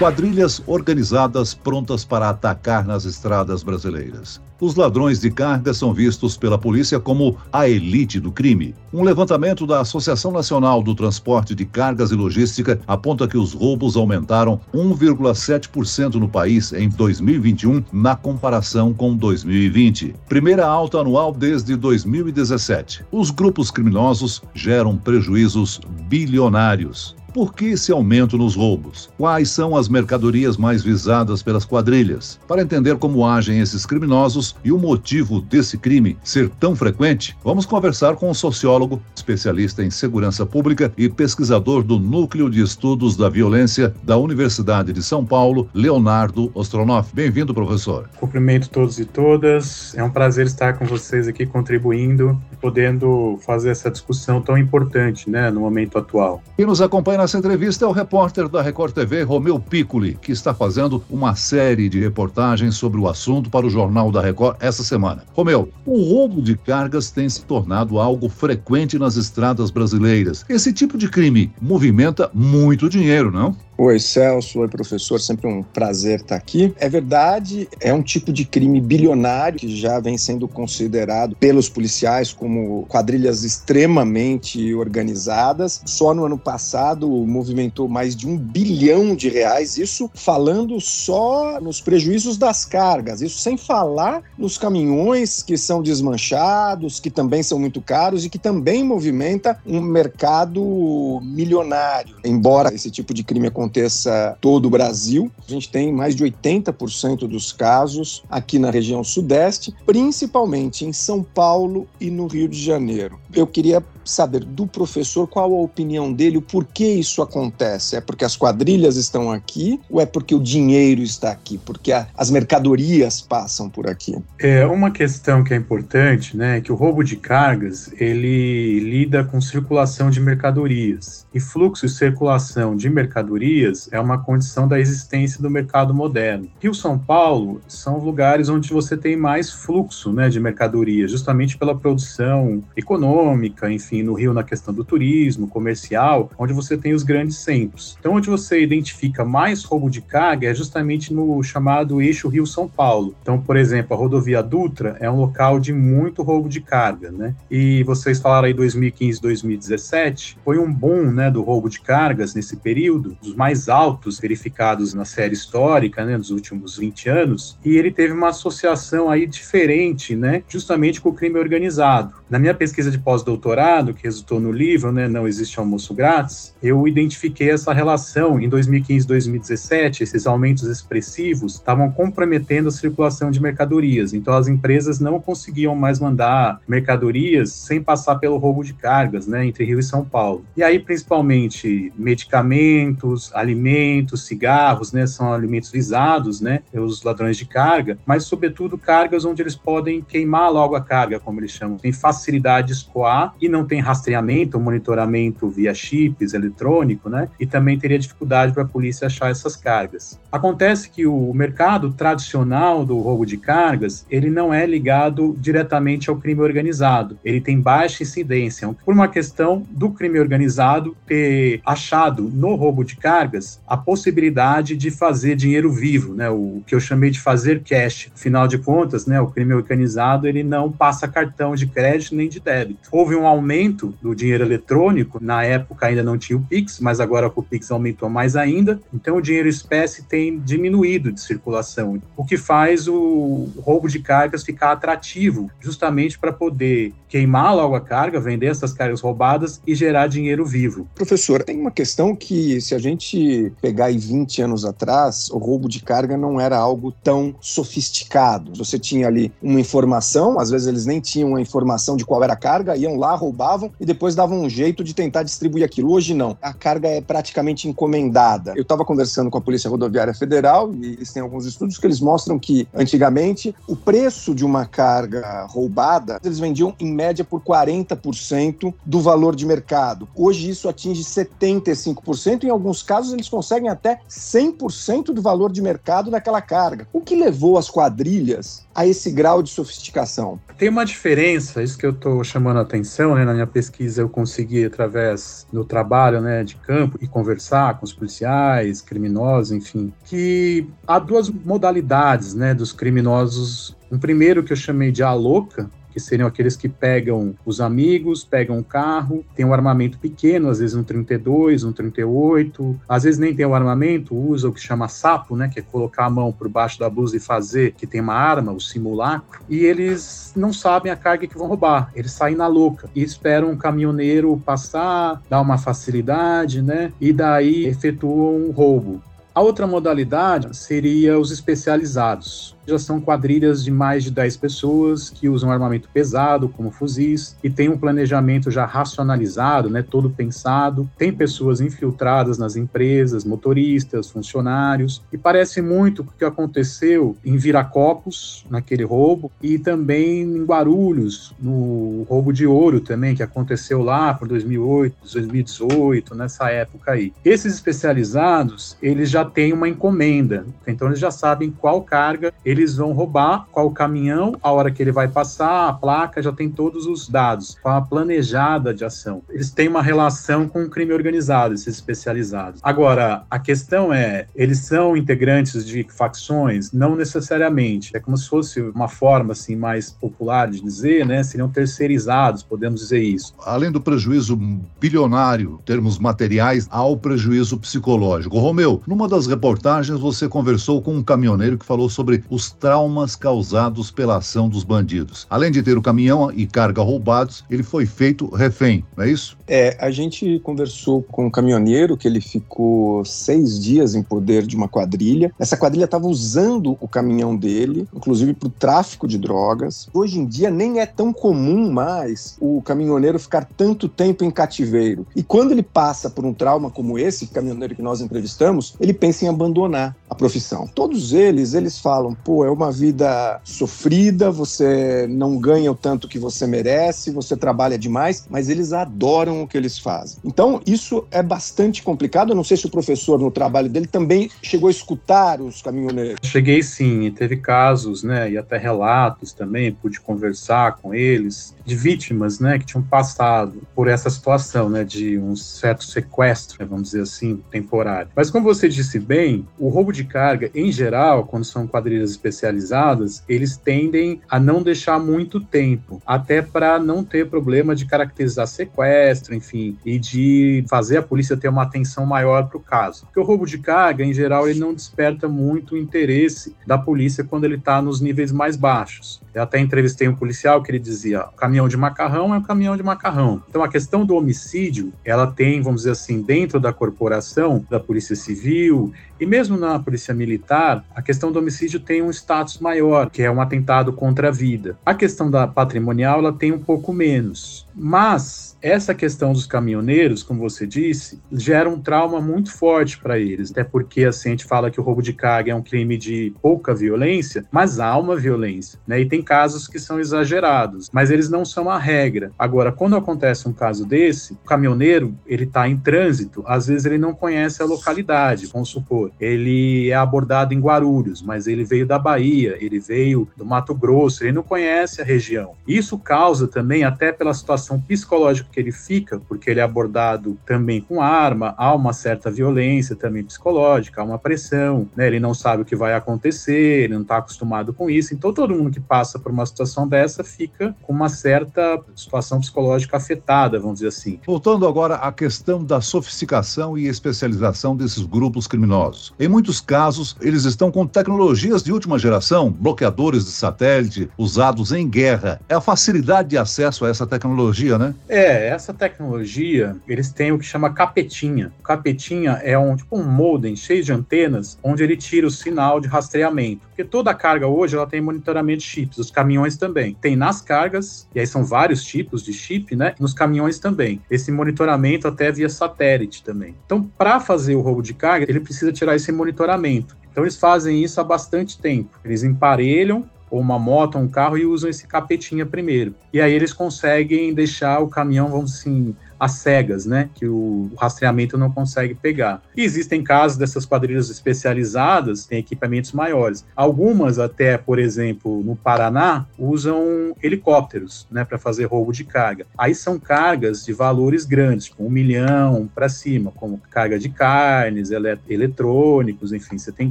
Quadrilhas organizadas prontas para atacar nas estradas brasileiras. Os ladrões de carga são vistos pela polícia como a elite do crime. Um levantamento da Associação Nacional do Transporte de Cargas e Logística aponta que os roubos aumentaram 1,7% no país em 2021 na comparação com 2020. Primeira alta anual desde 2017. Os grupos criminosos geram prejuízos bilionários. Por que esse aumento nos roubos? Quais são as mercadorias mais visadas pelas quadrilhas? Para entender como agem esses criminosos e o motivo desse crime ser tão frequente, vamos conversar com um sociólogo, especialista em segurança pública e pesquisador do Núcleo de Estudos da Violência da Universidade de São Paulo, Leonardo Ostronoff. Bem-vindo, professor. Cumprimento todos e todas. É um prazer estar com vocês aqui contribuindo e podendo fazer essa discussão tão importante, né, no momento atual. E nos acompanha nessa entrevista é o repórter da Record TV, Romeu Piccoli, que está fazendo uma série de reportagens sobre o assunto para o Jornal da Record essa semana. Romeu, o roubo de cargas tem se tornado algo frequente nas estradas brasileiras. Esse tipo de crime movimenta muito dinheiro, não? Oi, Celso. Oi, professor. Sempre um prazer estar aqui. É verdade, é um tipo de crime bilionário que já vem sendo considerado pelos policiais como quadrilhas extremamente organizadas. Só no ano passado movimentou mais de um bilhão de reais. Isso falando só nos prejuízos das cargas. Isso sem falar nos caminhões que são desmanchados, que também são muito caros e que também movimenta um mercado milionário. Embora esse tipo de crime aconteça aconteça todo o Brasil. A gente tem mais de 80% dos casos aqui na região sudeste, principalmente em São Paulo e no Rio de Janeiro. Eu queria saber do professor qual a opinião dele, o porquê isso acontece. É porque as quadrilhas estão aqui ou é porque o dinheiro está aqui? Porque a, as mercadorias passam por aqui? É uma questão que é importante, né, é que o roubo de cargas ele lida com circulação de mercadorias e fluxo e circulação de mercadorias é uma condição da existência do mercado moderno. Rio São Paulo são lugares onde você tem mais fluxo, né, de mercadorias, justamente pela produção econômica, enfim no Rio na questão do turismo, comercial, onde você tem os grandes centros. Então, onde você identifica mais roubo de carga é justamente no chamado eixo Rio-São Paulo. Então, por exemplo, a rodovia Dutra é um local de muito roubo de carga, né? E vocês falaram aí 2015, 2017, foi um boom, né, do roubo de cargas nesse período, dos mais altos verificados na série histórica, né, nos últimos 20 anos, e ele teve uma associação aí diferente, né, justamente com o crime organizado. Na minha pesquisa de pós-doutorado, que resultou no livro, né, Não Existe Almoço Grátis, eu identifiquei essa relação em 2015 2017, esses aumentos expressivos estavam comprometendo a circulação de mercadorias, então as empresas não conseguiam mais mandar mercadorias sem passar pelo roubo de cargas, né, entre Rio e São Paulo. E aí, principalmente, medicamentos, alimentos, cigarros, né, são alimentos visados, né, pelos ladrões de carga, mas, sobretudo, cargas onde eles podem queimar logo a carga, como eles chamam. Tem facilidade de escoar e não tem rastreamento, monitoramento via chips eletrônico, né? E também teria dificuldade para a polícia achar essas cargas. Acontece que o mercado tradicional do roubo de cargas, ele não é ligado diretamente ao crime organizado. Ele tem baixa incidência, por uma questão do crime organizado ter achado no roubo de cargas a possibilidade de fazer dinheiro vivo, né? O que eu chamei de fazer cash. Afinal de contas, né, o crime organizado, ele não passa cartão de crédito nem de débito. Houve um aumento do dinheiro eletrônico. Na época ainda não tinha o Pix, mas agora com o Pix aumentou mais ainda. Então o dinheiro espécie tem diminuído de circulação, o que faz o roubo de cargas ficar atrativo, justamente para poder queimar logo a carga, vender essas cargas roubadas e gerar dinheiro vivo. Professor, tem uma questão que se a gente pegar aí 20 anos atrás, o roubo de carga não era algo tão sofisticado. Você tinha ali uma informação, às vezes eles nem tinham a informação de qual era a carga, iam lá, roubar e depois davam um jeito de tentar distribuir aquilo. Hoje não. A carga é praticamente encomendada. Eu estava conversando com a Polícia Rodoviária Federal e eles têm alguns estudos que eles mostram que antigamente o preço de uma carga roubada eles vendiam em média por 40% do valor de mercado. Hoje isso atinge 75%, em alguns casos eles conseguem até 100% do valor de mercado daquela carga. O que levou as quadrilhas a esse grau de sofisticação? Tem uma diferença, isso que eu estou chamando a atenção, né, na minha pesquisa eu consegui, através do trabalho né, de campo, e conversar com os policiais, criminosos, enfim, que há duas modalidades né, dos criminosos um primeiro que eu chamei de a louca, que seriam aqueles que pegam os amigos, pegam o carro, tem um armamento pequeno, às vezes um 32, um 38, às vezes nem tem o um armamento, usa o que chama sapo, né, que é colocar a mão por baixo da blusa e fazer que tem uma arma, o simulacro, e eles não sabem a carga que vão roubar, eles saem na louca e esperam um caminhoneiro passar, dar uma facilidade, né, e daí efetuam um roubo. A outra modalidade seria os especializados, já são quadrilhas de mais de 10 pessoas que usam armamento pesado, como fuzis, e tem um planejamento já racionalizado, né, todo pensado. Tem pessoas infiltradas nas empresas, motoristas, funcionários, e parece muito o que aconteceu em Viracopos, naquele roubo, e também em Guarulhos, no roubo de ouro também, que aconteceu lá por 2008, 2018, nessa época aí. Esses especializados, eles já têm uma encomenda, então eles já sabem qual carga eles eles vão roubar qual o caminhão, a hora que ele vai passar, a placa, já tem todos os dados, uma planejada de ação. Eles têm uma relação com o crime organizado, esses especializados. Agora, a questão é, eles são integrantes de facções? Não necessariamente. É como se fosse uma forma assim mais popular de dizer, né? Seriam terceirizados, podemos dizer isso. Além do prejuízo bilionário, termos materiais, há o prejuízo psicológico. Romeu, numa das reportagens você conversou com um caminhoneiro que falou sobre os traumas causados pela ação dos bandidos. Além de ter o caminhão e carga roubados, ele foi feito refém, não é isso? É, a gente conversou com um caminhoneiro que ele ficou seis dias em poder de uma quadrilha. Essa quadrilha estava usando o caminhão dele, inclusive para o tráfico de drogas. Hoje em dia nem é tão comum mais o caminhoneiro ficar tanto tempo em cativeiro. E quando ele passa por um trauma como esse, caminhoneiro que nós entrevistamos, ele pensa em abandonar a profissão. Todos eles, eles falam, pô, é uma vida sofrida, você não ganha o tanto que você merece, você trabalha demais, mas eles adoram o que eles fazem. Então, isso é bastante complicado. Eu não sei se o professor, no trabalho dele, também chegou a escutar os caminhoneiros. Cheguei sim, e teve casos, né, e até relatos também, pude conversar com eles, de vítimas, né, que tinham passado por essa situação, né, de um certo sequestro, né, vamos dizer assim, temporário. Mas como você disse bem, o roubo de carga, em geral, quando são quadrilhas especializadas, eles tendem a não deixar muito tempo, até para não ter problema de caracterizar sequestro, enfim, e de fazer a polícia ter uma atenção maior para o caso. Porque o roubo de carga, em geral, ele não desperta muito o interesse da polícia quando ele está nos níveis mais baixos. Eu até entrevistei um policial que ele dizia: caminhão de macarrão é um caminhão de macarrão. Então a questão do homicídio, ela tem, vamos dizer assim, dentro da corporação, da Polícia Civil e mesmo na Polícia Militar, a questão do homicídio tem um status maior, que é um atentado contra a vida. A questão da patrimonial, ela tem um pouco menos. Mas essa questão dos caminhoneiros, como você disse, gera um trauma muito forte para eles, até porque assim, a gente fala que o roubo de carga é um crime de pouca violência, mas há uma violência, né? E tem casos que são exagerados, mas eles não são a regra. Agora, quando acontece um caso desse, o caminhoneiro, ele está em trânsito, às vezes ele não conhece a localidade, vamos supor, ele é abordado em Guarulhos, mas ele veio da Bahia, ele veio do Mato Grosso, ele não conhece a região. Isso causa também, até pela situação psicológica que ele fica, porque ele é abordado também com arma, há uma certa violência também psicológica, há uma pressão, né? Ele não sabe o que vai acontecer, ele não está acostumado com isso. Então, todo mundo que passa por uma situação dessa fica com uma certa situação psicológica afetada, vamos dizer assim. Voltando agora à questão da sofisticação e especialização desses grupos criminosos. Em muitos casos, eles estão com tecnologias de última geração, bloqueadores de satélite usados em guerra. É a facilidade de acesso a essa tecnologia, né? É, essa tecnologia, eles têm o que chama capetinha. Capetinha é um tipo um modem cheio de antenas, onde ele tira o sinal de rastreamento. Porque toda a carga hoje ela tem monitoramento de chips, os caminhões também. Tem nas cargas, e aí são vários tipos de chip, né? Nos caminhões também. Esse monitoramento até via satélite também. Então, para fazer o roubo de carga, ele precisa tirar esse monitoramento. Então eles fazem isso há bastante tempo. Eles emparelham ou uma moto, um carro e usam esse capetinha primeiro. E aí eles conseguem deixar o caminhão, vamos assim, às cegas, né? Que o, rastreamento não consegue pegar. E existem casos dessas quadrilhas especializadas, tem equipamentos maiores. Algumas até, por exemplo, no Paraná, usam helicópteros, né? Para fazer roubo de carga. Aí são cargas de valores grandes, tipo um milhão para cima, como carga de carnes, eletrônicos, enfim, você tem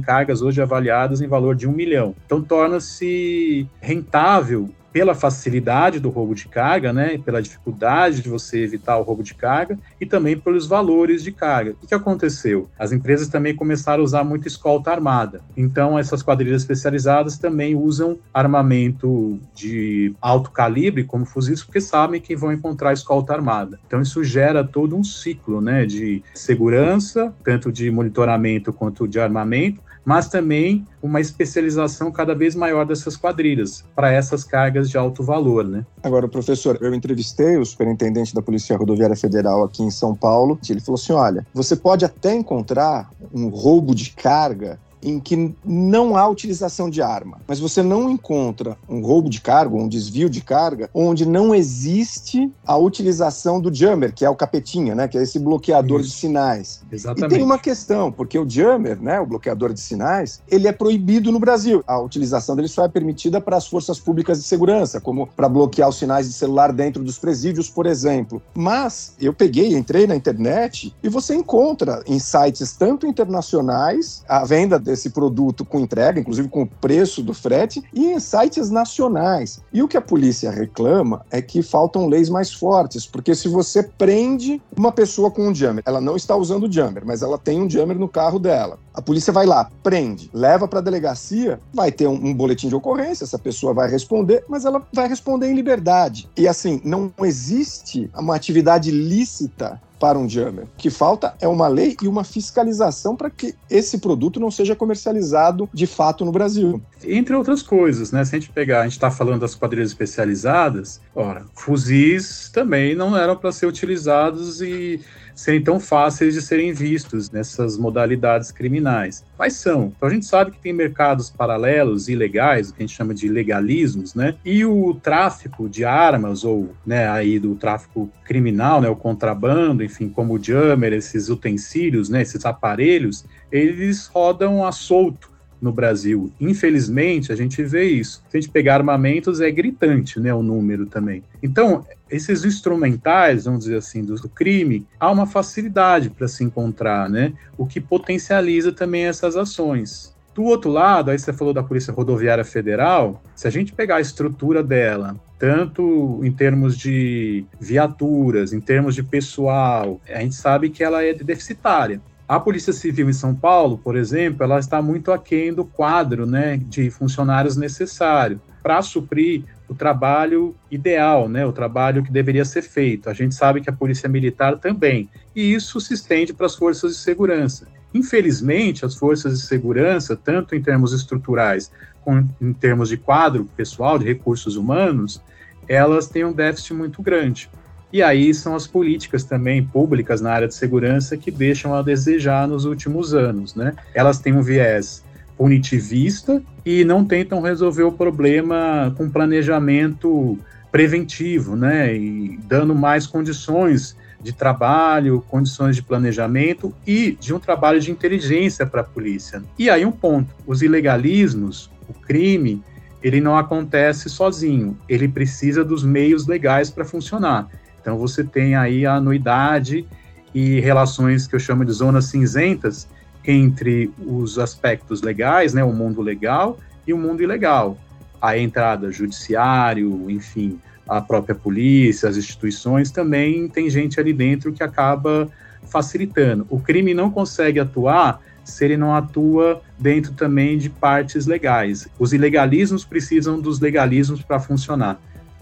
cargas hoje avaliadas em valor de um milhão. Então torna-se rentável pela facilidade do roubo de carga, né, pela dificuldade de você evitar o roubo de carga e também pelos valores de carga. O que aconteceu? As empresas também começaram a usar muito escolta armada. Então, essas quadrilhas especializadas também usam armamento de alto calibre, como fuzis, porque sabem que vão encontrar escolta armada. Então, isso gera todo um ciclo né, de segurança, tanto de monitoramento quanto de armamento, mas também uma especialização cada vez maior dessas quadrilhas para essas cargas de alto valor, né? Agora, professor, eu entrevistei o superintendente da Polícia Rodoviária Federal aqui em São Paulo. Ele falou assim: olha, você pode até encontrar um roubo de carga em que não há utilização de arma, mas você não encontra um roubo de carga, um desvio de carga, onde não existe a utilização do jammer, que é o capetinha, né, que é esse bloqueador Isso. de sinais. Exatamente. E tem uma questão, porque o jammer, né, o bloqueador de sinais, ele é proibido no Brasil. A utilização dele só é permitida para as forças públicas de segurança, como para bloquear os sinais de celular dentro dos presídios, por exemplo. Mas eu peguei, entrei na internet e você encontra em sites tanto internacionais a venda desse produto com entrega, inclusive com o preço do frete, e em sites nacionais. E o que a polícia reclama é que faltam leis mais fortes, porque se você prende uma pessoa com um jammer, ela não está usando o jammer, mas ela tem um jammer no carro dela. A polícia vai lá, prende, leva para a delegacia, vai ter um, um boletim de ocorrência, essa pessoa vai responder, mas ela vai responder em liberdade. E assim, não existe uma atividade lícita para um jammer. O que falta é uma lei e uma fiscalização para que esse produto não seja comercializado de fato no Brasil. Entre outras coisas, né? Se a gente pegar, a gente está falando das quadrilhas especializadas, ora, fuzis também não eram para ser utilizados e serem tão fáceis de serem vistos nessas modalidades criminais. Quais são? Então a gente sabe que tem mercados paralelos ilegais, o que a gente chama de legalismos, né? E o tráfico de armas ou, né, aí do tráfico criminal, né, o contrabando, enfim, como o jammer, esses utensílios, né, esses aparelhos, eles rodam a solto no Brasil. Infelizmente, a gente vê isso. Se a gente pegar armamentos, é gritante, né, o número também. Então, esses instrumentais, vamos dizer assim, do crime, há uma facilidade para se encontrar, né, o que potencializa também essas ações. Do outro lado, aí você falou da Polícia Rodoviária Federal, se a gente pegar a estrutura dela, tanto em termos de viaturas, em termos de pessoal, a gente sabe que ela é deficitária. A Polícia Civil em São Paulo, por exemplo, ela está muito aquém do quadro né, de funcionários necessário para suprir o trabalho ideal, né, o trabalho que deveria ser feito. A gente sabe que a Polícia Militar também, e isso se estende para as forças de segurança. Infelizmente, as forças de segurança, tanto em termos estruturais como em termos de quadro pessoal, de recursos humanos, elas têm um déficit muito grande. E aí são as políticas também públicas na área de segurança que deixam a desejar nos últimos anos, né? Elas têm um viés punitivista e não tentam resolver o problema com planejamento preventivo, né? E dando mais condições de trabalho, condições de planejamento e de um trabalho de inteligência para a polícia. E aí um ponto, os ilegalismos, o crime, ele não acontece sozinho, ele precisa dos meios legais para funcionar. Então você tem aí a anuidade e relações que eu chamo de zonas cinzentas entre os aspectos legais, né, o mundo legal e o mundo ilegal. A entrada judiciário, enfim, a própria polícia, as instituições, também tem gente ali dentro que acaba facilitando. O crime não consegue atuar se ele não atua dentro também de partes legais. Os ilegalismos precisam dos legalismos para funcionar.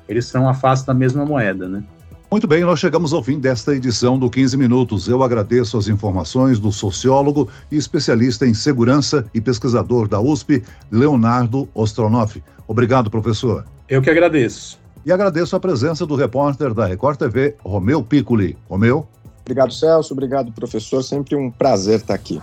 Eles são a face da mesma moeda, né? Muito bem, nós chegamos ao fim desta edição do 15 Minutos. Eu agradeço as informações do sociólogo e especialista em segurança e pesquisador da USP, Leonardo Ostronoff. Obrigado, professor. Eu que agradeço. E agradeço a presença do repórter da Record TV, Romeu Piccoli. Romeu? Obrigado, Celso. Obrigado, professor. Sempre um prazer estar aqui.